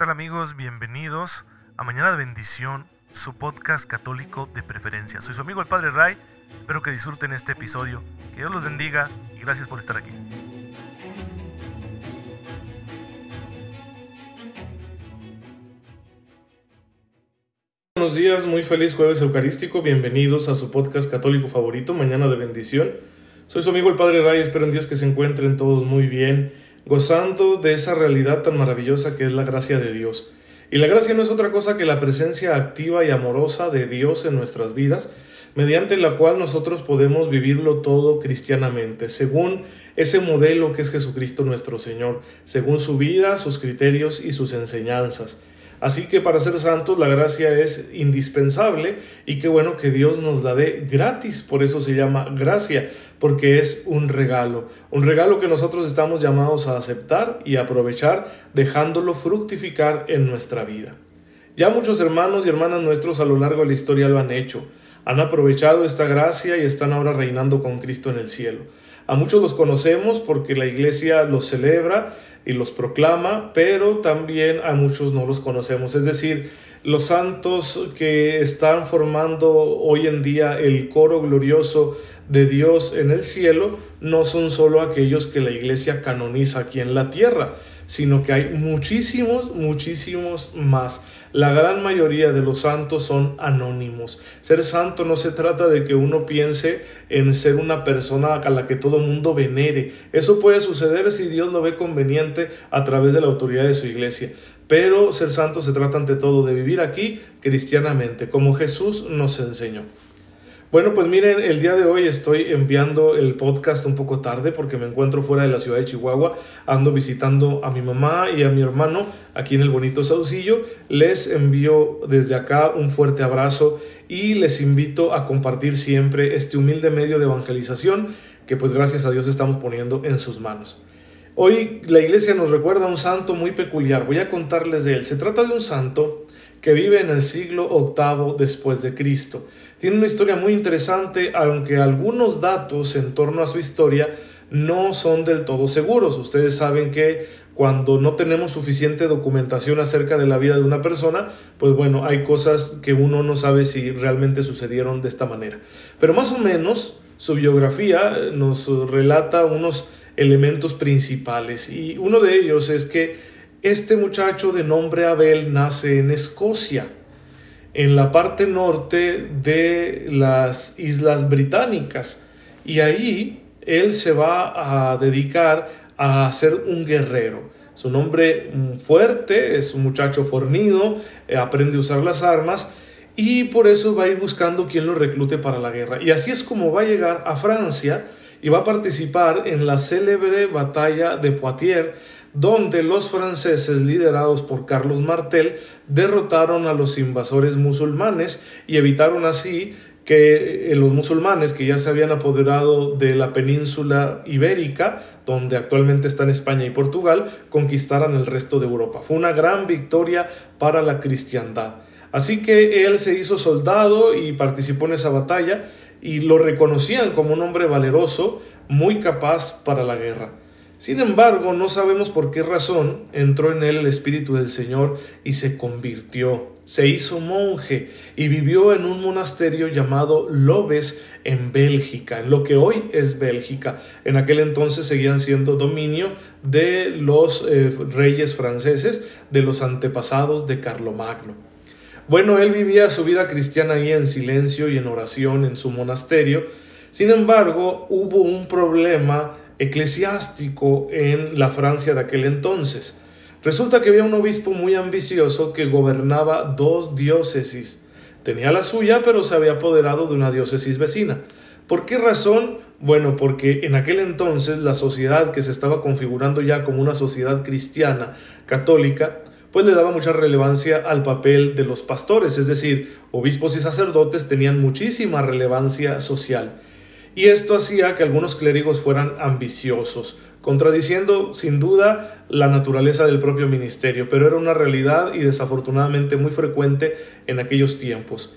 tal amigos? Bienvenidos a Mañana de Bendición, su podcast católico de preferencia. Soy su amigo el Padre Ray, espero que disfruten este episodio, que Dios los bendiga y gracias por estar aquí. Buenos días, muy feliz jueves eucarístico, bienvenidos a su podcast católico favorito, Mañana de Bendición. Soy su amigo el Padre Ray, espero en Dios que se encuentren todos muy bien gozando de esa realidad tan maravillosa que es la gracia de Dios. Y la gracia no es otra cosa que la presencia activa y amorosa de Dios en nuestras vidas, mediante la cual nosotros podemos vivirlo todo cristianamente, según ese modelo que es Jesucristo nuestro Señor, según su vida, sus criterios y sus enseñanzas. Así que para ser santos la gracia es indispensable y qué bueno que Dios nos la dé gratis, por eso se llama gracia, porque es un regalo, un regalo que nosotros estamos llamados a aceptar y aprovechar dejándolo fructificar en nuestra vida. Ya muchos hermanos y hermanas nuestros a lo largo de la historia lo han hecho, han aprovechado esta gracia y están ahora reinando con Cristo en el cielo. A muchos los conocemos porque la iglesia los celebra y los proclama, pero también a muchos no los conocemos. Es decir, los santos que están formando hoy en día el coro glorioso de Dios en el cielo no son solo aquellos que la iglesia canoniza aquí en la tierra, sino que hay muchísimos, muchísimos más. La gran mayoría de los santos son anónimos. Ser santo no se trata de que uno piense en ser una persona a la que todo mundo venere. Eso puede suceder si Dios lo ve conveniente a través de la autoridad de su iglesia. Pero ser santo se trata ante todo de vivir aquí cristianamente, como Jesús nos enseñó. Bueno, pues miren, el día de hoy estoy enviando el podcast un poco tarde porque me encuentro fuera de la ciudad de Chihuahua. Ando visitando a mi mamá y a mi hermano aquí en el bonito Saucillo. Les envío desde acá un fuerte abrazo y les invito a compartir siempre este humilde medio de evangelización que pues gracias a Dios estamos poniendo en sus manos. Hoy la iglesia nos recuerda a un santo muy peculiar. Voy a contarles de él. Se trata de un santo que vive en el siglo VIII después de Cristo. Tiene una historia muy interesante, aunque algunos datos en torno a su historia no son del todo seguros. Ustedes saben que cuando no tenemos suficiente documentación acerca de la vida de una persona, pues bueno, hay cosas que uno no sabe si realmente sucedieron de esta manera. Pero más o menos su biografía nos relata unos elementos principales y uno de ellos es que este muchacho de nombre Abel nace en Escocia en la parte norte de las Islas Británicas. Y ahí él se va a dedicar a ser un guerrero. Su nombre mm, fuerte, es un muchacho fornido, eh, aprende a usar las armas y por eso va a ir buscando quien lo reclute para la guerra. Y así es como va a llegar a Francia y va a participar en la célebre batalla de Poitiers, donde los franceses liderados por Carlos Martel derrotaron a los invasores musulmanes y evitaron así que eh, los musulmanes que ya se habían apoderado de la península ibérica, donde actualmente están España y Portugal, conquistaran el resto de Europa. Fue una gran victoria para la cristiandad. Así que él se hizo soldado y participó en esa batalla y lo reconocían como un hombre valeroso, muy capaz para la guerra. Sin embargo, no sabemos por qué razón entró en él el Espíritu del Señor y se convirtió, se hizo monje y vivió en un monasterio llamado Lobes en Bélgica, en lo que hoy es Bélgica. En aquel entonces seguían siendo dominio de los eh, reyes franceses, de los antepasados de Carlomagno. Bueno, él vivía su vida cristiana ahí en silencio y en oración en su monasterio. Sin embargo, hubo un problema eclesiástico en la Francia de aquel entonces. Resulta que había un obispo muy ambicioso que gobernaba dos diócesis. Tenía la suya, pero se había apoderado de una diócesis vecina. ¿Por qué razón? Bueno, porque en aquel entonces la sociedad que se estaba configurando ya como una sociedad cristiana, católica, pues le daba mucha relevancia al papel de los pastores, es decir, obispos y sacerdotes tenían muchísima relevancia social y esto hacía que algunos clérigos fueran ambiciosos, contradiciendo sin duda la naturaleza del propio ministerio, pero era una realidad y desafortunadamente muy frecuente en aquellos tiempos.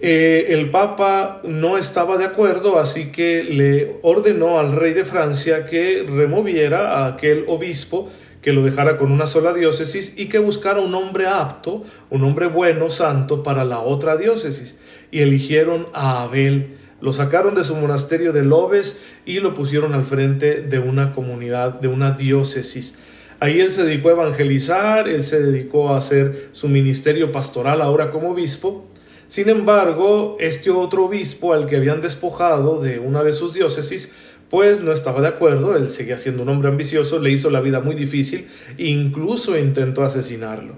Eh, el Papa no estaba de acuerdo, así que le ordenó al rey de Francia que removiera a aquel obispo que lo dejara con una sola diócesis y que buscara un hombre apto, un hombre bueno, santo, para la otra diócesis. Y eligieron a Abel. Lo sacaron de su monasterio de Lobes y lo pusieron al frente de una comunidad, de una diócesis. Ahí él se dedicó a evangelizar, él se dedicó a hacer su ministerio pastoral ahora como obispo. Sin embargo, este otro obispo al que habían despojado de una de sus diócesis, pues no estaba de acuerdo, él seguía siendo un hombre ambicioso, le hizo la vida muy difícil e incluso intentó asesinarlo.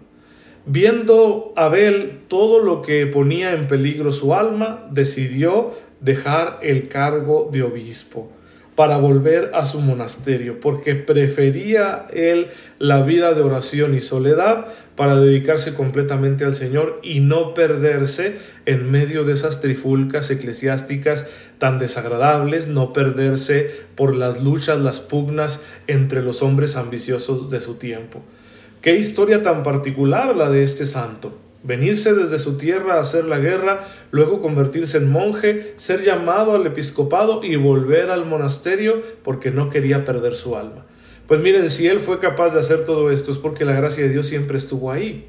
Viendo Abel todo lo que ponía en peligro su alma, decidió dejar el cargo de obispo para volver a su monasterio, porque prefería él la vida de oración y soledad para dedicarse completamente al Señor y no perderse en medio de esas trifulcas eclesiásticas tan desagradables, no perderse por las luchas, las pugnas entre los hombres ambiciosos de su tiempo. Qué historia tan particular la de este santo venirse desde su tierra a hacer la guerra, luego convertirse en monje, ser llamado al episcopado y volver al monasterio porque no quería perder su alma. Pues miren, si él fue capaz de hacer todo esto es porque la gracia de Dios siempre estuvo ahí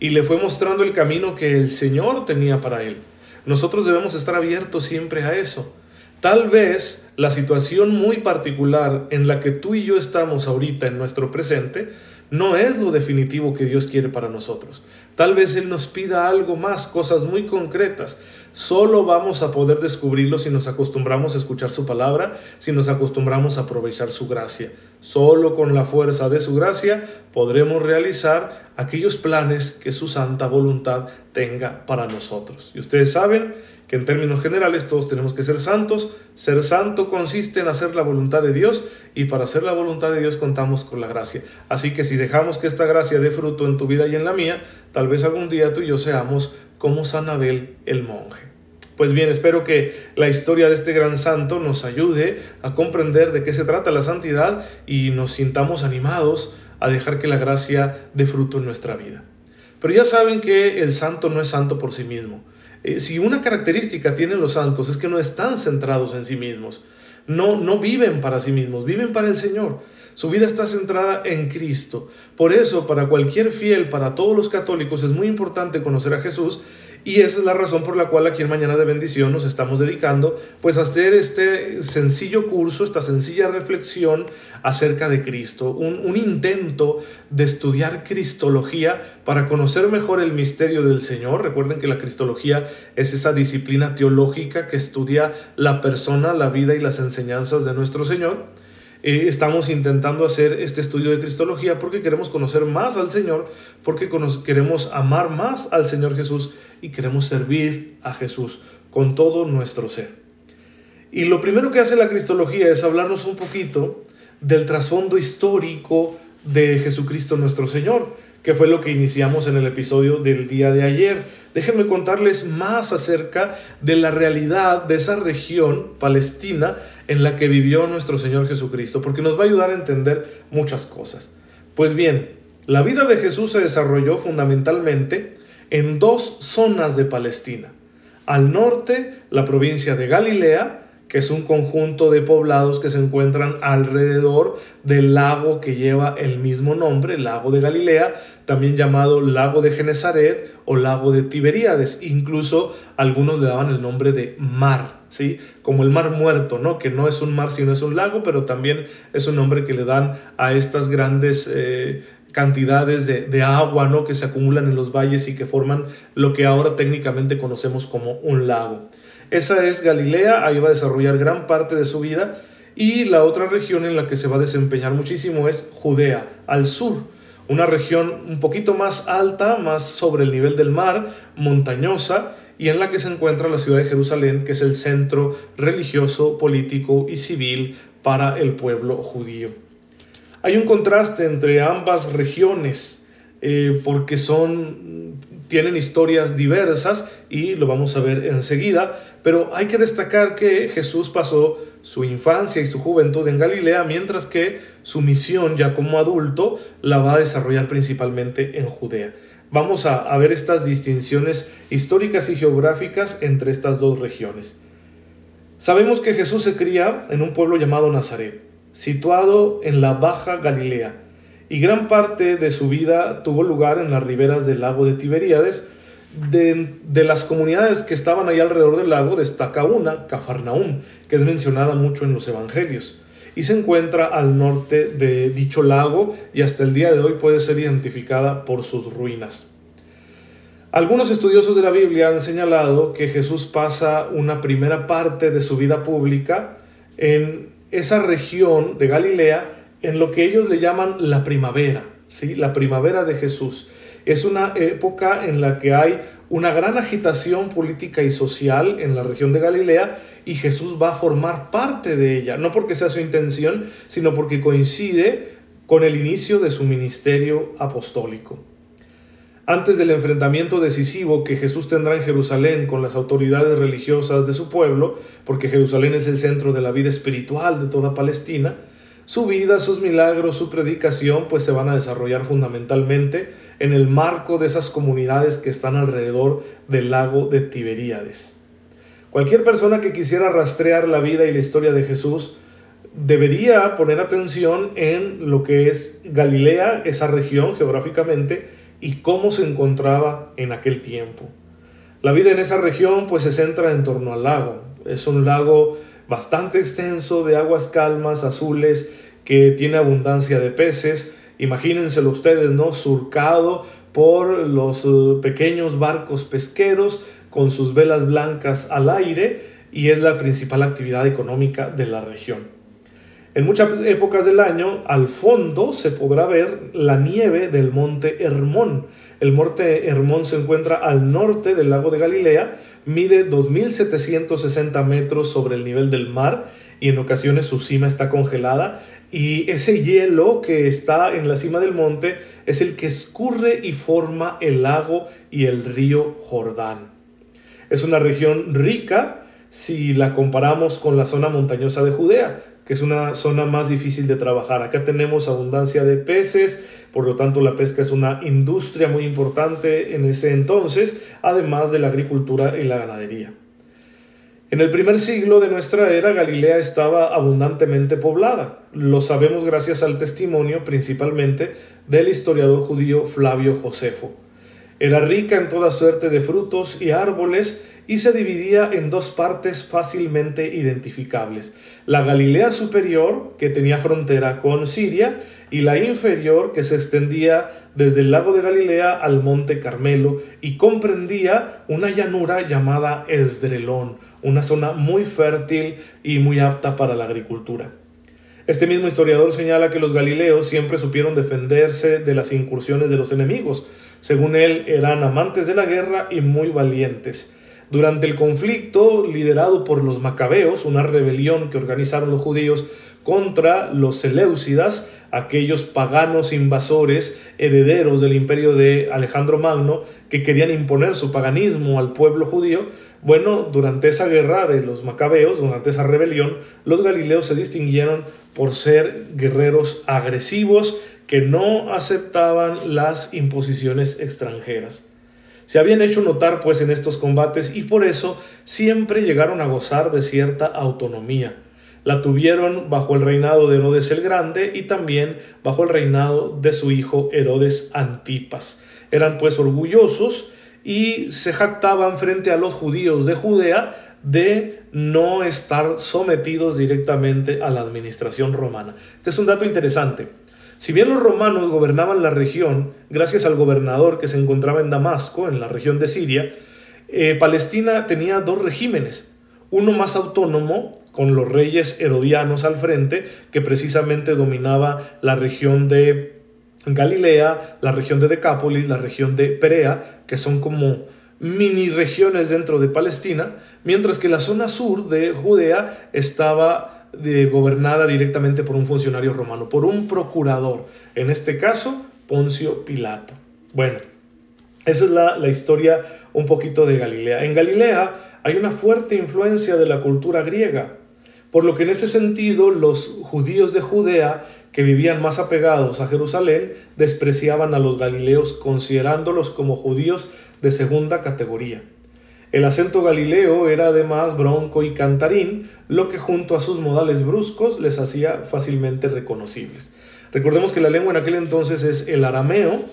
y le fue mostrando el camino que el Señor tenía para él. Nosotros debemos estar abiertos siempre a eso. Tal vez la situación muy particular en la que tú y yo estamos ahorita en nuestro presente no es lo definitivo que Dios quiere para nosotros. Tal vez Él nos pida algo más, cosas muy concretas. Solo vamos a poder descubrirlo si nos acostumbramos a escuchar su palabra, si nos acostumbramos a aprovechar su gracia. Solo con la fuerza de su gracia podremos realizar aquellos planes que su santa voluntad tenga para nosotros. Y ustedes saben que en términos generales todos tenemos que ser santos. Ser santo consiste en hacer la voluntad de Dios y para hacer la voluntad de Dios contamos con la gracia. Así que si dejamos que esta gracia dé fruto en tu vida y en la mía, tal vez algún día tú y yo seamos como San Abel el monje. Pues bien, espero que la historia de este gran santo nos ayude a comprender de qué se trata la santidad y nos sintamos animados a dejar que la gracia dé fruto en nuestra vida. Pero ya saben que el santo no es santo por sí mismo. Eh, si una característica tienen los santos es que no están centrados en sí mismos, no, no viven para sí mismos, viven para el Señor. Su vida está centrada en Cristo. Por eso, para cualquier fiel, para todos los católicos, es muy importante conocer a Jesús y esa es la razón por la cual aquí en Mañana de Bendición nos estamos dedicando pues a hacer este sencillo curso, esta sencilla reflexión acerca de Cristo, un, un intento de estudiar Cristología para conocer mejor el misterio del Señor. Recuerden que la Cristología es esa disciplina teológica que estudia la persona, la vida y las enseñanzas de nuestro Señor. Eh, estamos intentando hacer este estudio de Cristología porque queremos conocer más al Señor, porque queremos amar más al Señor Jesús y queremos servir a Jesús con todo nuestro ser. Y lo primero que hace la Cristología es hablarnos un poquito del trasfondo histórico de Jesucristo nuestro Señor, que fue lo que iniciamos en el episodio del día de ayer déjenme contarles más acerca de la realidad de esa región palestina en la que vivió nuestro Señor Jesucristo, porque nos va a ayudar a entender muchas cosas. Pues bien, la vida de Jesús se desarrolló fundamentalmente en dos zonas de Palestina. Al norte, la provincia de Galilea, que es un conjunto de poblados que se encuentran alrededor del lago que lleva el mismo nombre, el lago de Galilea, también llamado lago de Genezaret o lago de Tiberíades. Incluso algunos le daban el nombre de mar, ¿sí? Como el mar muerto, ¿no? Que no es un mar sino es un lago, pero también es un nombre que le dan a estas grandes... Eh, cantidades de, de, agua ¿no? que se acumulan en los valles y que forman lo que ahora técnicamente conocemos como un lago. Esa es Galilea, ahí va a desarrollar gran parte de su vida. Y la otra región en la que se va a desempeñar muchísimo es Judea, al sur. Una región un poquito más alta, más sobre el nivel del mar, montañosa, y en la que se encuentra la ciudad de Jerusalén, que es el centro religioso, político y civil para el pueblo judío. Hay un contraste entre ambas regiones, eh, porque son tienen historias diversas y lo vamos a ver enseguida, pero hay que destacar que Jesús pasó su infancia y su juventud en Galilea, mientras que su misión ya como adulto la va a desarrollar principalmente en Judea. Vamos a, ver estas distinciones históricas y geográficas entre estas dos regiones. Sabemos que Jesús se cría en un pueblo llamado Nazaret, situado en la Baja Galilea, y gran parte de su vida tuvo lugar en las riberas del lago de Tiberíades. De, de las comunidades que estaban ahí alrededor del lago destaca una, Cafarnaúm, que es mencionada mucho en los evangelios y se encuentra al norte de dicho lago y hasta el día de hoy puede ser identificada por sus ruinas. Algunos estudiosos de la Biblia han señalado que Jesús pasa una primera parte de su vida pública en esa región de Galilea en lo que ellos le llaman la primavera, ¿sí? la primavera de Jesús. Es una época en la que hay una gran agitación política y social en la región de Galilea y Jesús va a formar parte de ella, no porque sea su intención, sino porque coincide con el inicio de su ministerio apostólico. Antes del enfrentamiento decisivo que Jesús tendrá en Jerusalén con las autoridades religiosas de su pueblo, porque Jerusalén es el centro de la vida espiritual de toda Palestina, su vida, sus milagros, su predicación, pues se van a desarrollar fundamentalmente en el marco de esas comunidades que están alrededor del lago de Tiberíades. Cualquier persona que quisiera rastrear la vida y la historia de Jesús debería poner atención en lo que es Galilea, esa región geográficamente, y cómo se encontraba en aquel tiempo. La vida en esa región pues se centra en torno al lago. Es un lago bastante extenso de aguas calmas, azules, que tiene abundancia de peces. Imagínenselo ustedes, ¿no? Surcado por los uh, pequeños barcos pesqueros con sus velas blancas al aire y es la principal actividad económica de la región. En muchas épocas del año, al fondo se podrá ver la nieve del monte Hermón. El monte Hermón se encuentra al norte del lago de Galilea, mide 2.760 metros sobre el nivel del mar y en ocasiones su cima está congelada y ese hielo que está en la cima del monte es el que escurre y forma el lago y el río Jordán. Es una región rica si la comparamos con la zona montañosa de Judea, que es una zona más difícil de trabajar. Acá tenemos abundancia de peces, por lo tanto la pesca es una industria muy importante en ese entonces, además de la agricultura y la ganadería. En el primer siglo de nuestra era, Galilea estaba abundantemente poblada. Lo sabemos gracias al testimonio principalmente del historiador judío Flavio Josefo. Era rica en toda suerte de frutos y árboles y se dividía en dos partes fácilmente identificables. La Galilea superior, que tenía frontera con Siria, y la inferior, que se extendía desde el lago de Galilea al monte Carmelo y comprendía una llanura llamada Esdrelón, una zona muy fértil y muy apta para la agricultura. Este mismo historiador señala que los galileos siempre supieron defenderse de las incursiones de los enemigos. Según él, eran amantes de la guerra y muy valientes. Durante el conflicto liderado por los macabeos, una rebelión que organizaron los judíos contra los Seleucidas, aquellos paganos invasores herederos del imperio de Alejandro Magno que querían imponer su paganismo al pueblo judío, bueno, durante esa guerra de los macabeos, durante esa rebelión, los galileos se distinguieron por ser guerreros agresivos que no aceptaban las imposiciones extranjeras se habían hecho notar pues en estos combates y por eso siempre llegaron a gozar de cierta autonomía. La tuvieron bajo el reinado de Herodes el Grande y también bajo el reinado de su hijo Herodes Antipas. Eran pues orgullosos y se jactaban frente a los judíos de Judea de no estar sometidos directamente a la administración romana. Este es un dato interesante. Si bien los romanos gobernaban la región, gracias al gobernador que se encontraba en Damasco, en la región de Siria, eh, Palestina tenía dos regímenes, uno más autónomo, con los reyes herodianos al frente, que precisamente dominaba la región de Galilea, la región de Decápolis, la región de Perea, que son como mini regiones dentro de Palestina, mientras que la zona sur de Judea estaba gobernada directamente por un funcionario romano, por un procurador, en este caso Poncio Pilato. Bueno, esa es la, la historia un poquito de Galilea. En Galilea hay una fuerte influencia de la cultura griega, por lo que en ese sentido los judíos de Judea que vivían más apegados a Jerusalén despreciaban a los galileos considerándolos como judíos de segunda categoría. El acento galileo era además bronco y cantarín, lo que junto a sus modales bruscos les hacía fácilmente reconocibles. Recordemos que la lengua en aquel entonces es el arameo,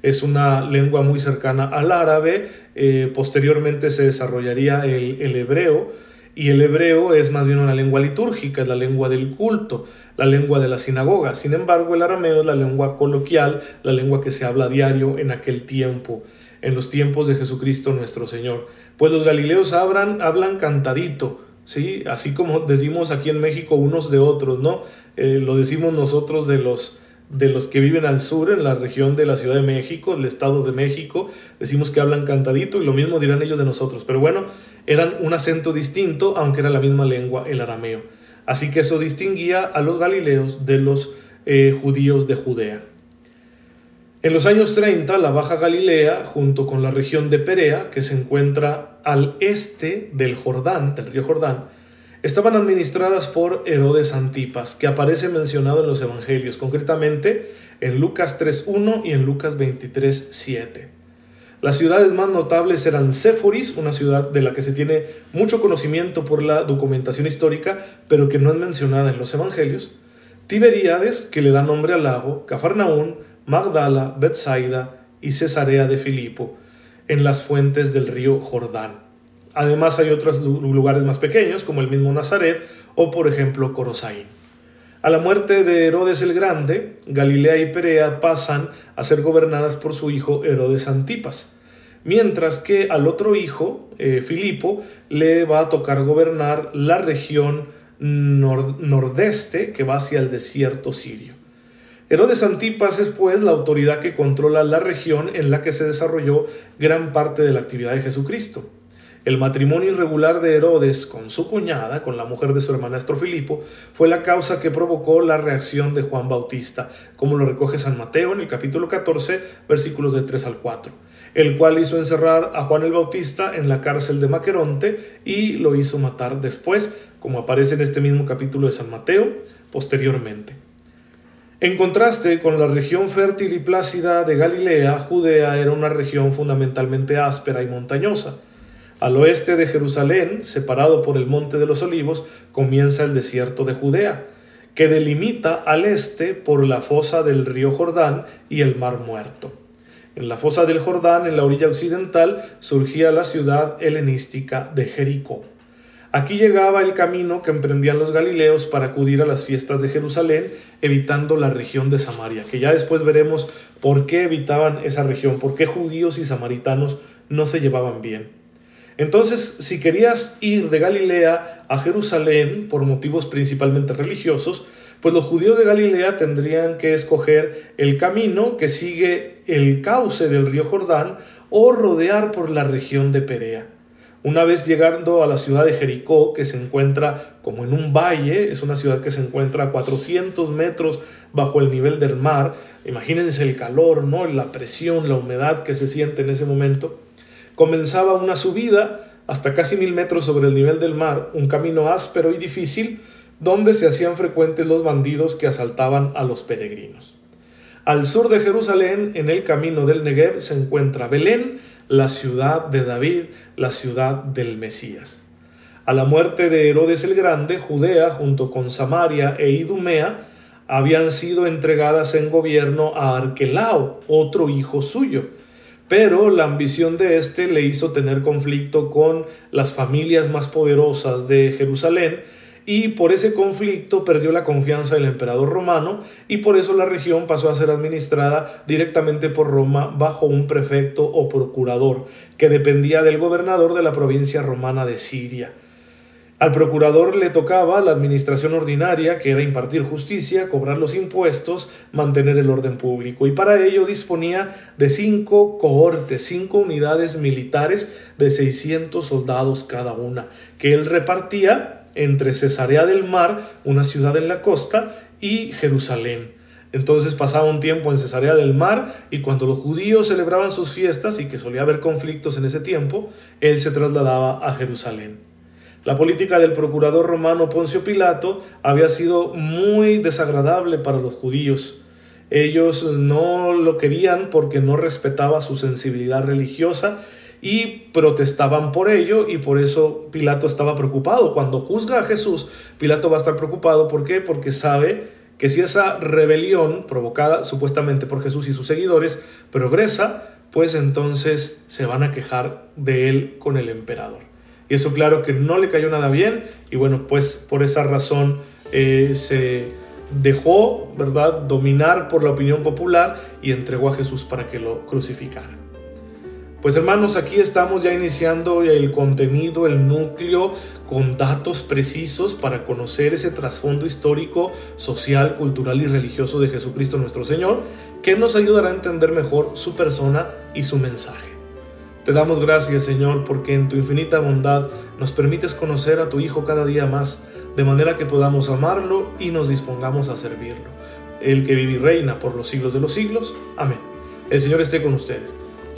es una lengua muy cercana al árabe, eh, posteriormente se desarrollaría el, hebreo, y el hebreo es más bien una lengua litúrgica, es la lengua del culto, la lengua de la sinagoga. Sin embargo, el arameo es la lengua coloquial, la lengua que se habla diario en aquel tiempo, en los tiempos de Jesucristo nuestro Señor. Pues los galileos hablan, hablan cantadito, ¿sí? Así como decimos aquí en México unos de otros, ¿no? Eh, lo decimos nosotros de los de los que viven al sur, en la región de la Ciudad de México, el Estado de México, decimos que hablan cantadito y lo mismo dirán ellos de nosotros. Pero bueno, eran un acento distinto, aunque era la misma lengua, el arameo. Así que eso distinguía a los galileos de los eh, judíos de Judea. En los años 30, la Baja Galilea, junto con la región de Perea, que se encuentra al este del Jordán, del río Jordán, estaban administradas por Herodes Antipas, que aparece mencionado en los Evangelios, concretamente en Lucas 3.1 y en Lucas 23.7. Las ciudades más notables eran Séforis, una ciudad de la que se tiene mucho conocimiento por la documentación histórica, pero que no es mencionada en los Evangelios, Tiberíades, que le da nombre al lago, Cafarnaún, Magdala, Bethsaida y Cesarea de Filipo, en las fuentes del río Jordán. Además hay otros lugares más pequeños, como el mismo Nazaret o por ejemplo Corosaín. A la muerte de Herodes el Grande, Galilea y Perea pasan a ser gobernadas por su hijo Herodes Antipas, mientras que al otro hijo, eh, Filipo, le va a tocar gobernar la región nordeste que va hacia el desierto sirio. Herodes Antipas es pues la autoridad que controla la región en la que se desarrolló gran parte de la actividad de Jesucristo. El matrimonio irregular de Herodes con su cuñada, con la mujer de su hermanastro Filipo, fue la causa que provocó la reacción de Juan Bautista, como lo recoge San Mateo en el capítulo 14, versículos de 3 al 4, el cual hizo encerrar a Juan el Bautista en la cárcel de Maqueronte y lo hizo matar después, como aparece en este mismo capítulo de San Mateo, posteriormente. En contraste con la región fértil y plácida de Galilea, Judea era una región fundamentalmente áspera y montañosa. Al oeste de Jerusalén, separado por el Monte de los Olivos, comienza el desierto de Judea, que delimita al este por la fosa del río Jordán y el Mar Muerto. En la fosa del Jordán, en la orilla occidental, surgía la ciudad helenística de Jericó. Aquí llegaba el camino que emprendían los galileos para acudir a las fiestas de Jerusalén, evitando la región de Samaria, que ya después veremos por qué evitaban esa región, por qué judíos y samaritanos no se llevaban bien. Entonces, si querías ir de Galilea a Jerusalén por motivos principalmente religiosos, pues los judíos de Galilea tendrían que escoger el camino que sigue el cauce del río Jordán o rodear por la región de Perea. Una vez llegando a la ciudad de Jericó, que se encuentra como en un valle, es una ciudad que se encuentra a 400 metros bajo el nivel del mar, imagínense el calor, ¿no? la presión, la humedad que se siente en ese momento, comenzaba una subida hasta casi mil metros sobre el nivel del mar, un camino áspero y difícil, donde se hacían frecuentes los bandidos que asaltaban a los peregrinos. Al sur de Jerusalén, en el camino del Negev, se encuentra Belén, la ciudad de David, la ciudad del Mesías. A la muerte de Herodes el Grande, Judea, junto con Samaria e Idumea, habían sido entregadas en gobierno a Arquelao, otro hijo suyo, pero la ambición de éste le hizo tener conflicto con las familias más poderosas de Jerusalén y por ese conflicto perdió la confianza del emperador romano y por eso la región pasó a ser administrada directamente por Roma bajo un prefecto o procurador que dependía del gobernador de la provincia romana de Siria. Al procurador le tocaba la administración ordinaria, que era impartir justicia, cobrar los impuestos, mantener el orden público, y para ello disponía de cinco cohortes, cinco unidades militares de 600 soldados cada una, que él repartía entre Cesarea del Mar, una ciudad en la costa, y Jerusalén. Entonces pasaba un tiempo en Cesarea del Mar y cuando los judíos celebraban sus fiestas y que solía haber conflictos en ese tiempo, él se trasladaba a Jerusalén. La política del procurador romano Poncio Pilato había sido muy desagradable para los judíos. Ellos no lo querían porque no respetaba su sensibilidad religiosa y protestaban por ello y por eso Pilato estaba preocupado. Cuando juzga a Jesús, Pilato va a estar preocupado. ¿Por qué? Porque sabe que si esa rebelión provocada supuestamente por Jesús y sus seguidores progresa, pues entonces se van a quejar de él con el emperador. Y eso claro que no le cayó nada bien y bueno, pues por esa razón eh, se dejó, ¿verdad?, dominar por la opinión popular y entregó a Jesús para que lo crucificara. Pues hermanos, aquí estamos ya iniciando el contenido, el núcleo, con datos precisos para conocer ese trasfondo histórico, social, cultural y religioso de Jesucristo nuestro Señor, que nos ayudará a entender mejor su persona y su mensaje. Te damos gracias, Señor, porque en tu infinita bondad nos permites conocer a tu Hijo cada día más, de manera que podamos amarlo y nos dispongamos a servirlo. El que vive y reina por los siglos de los siglos. Amén. El Señor esté con ustedes.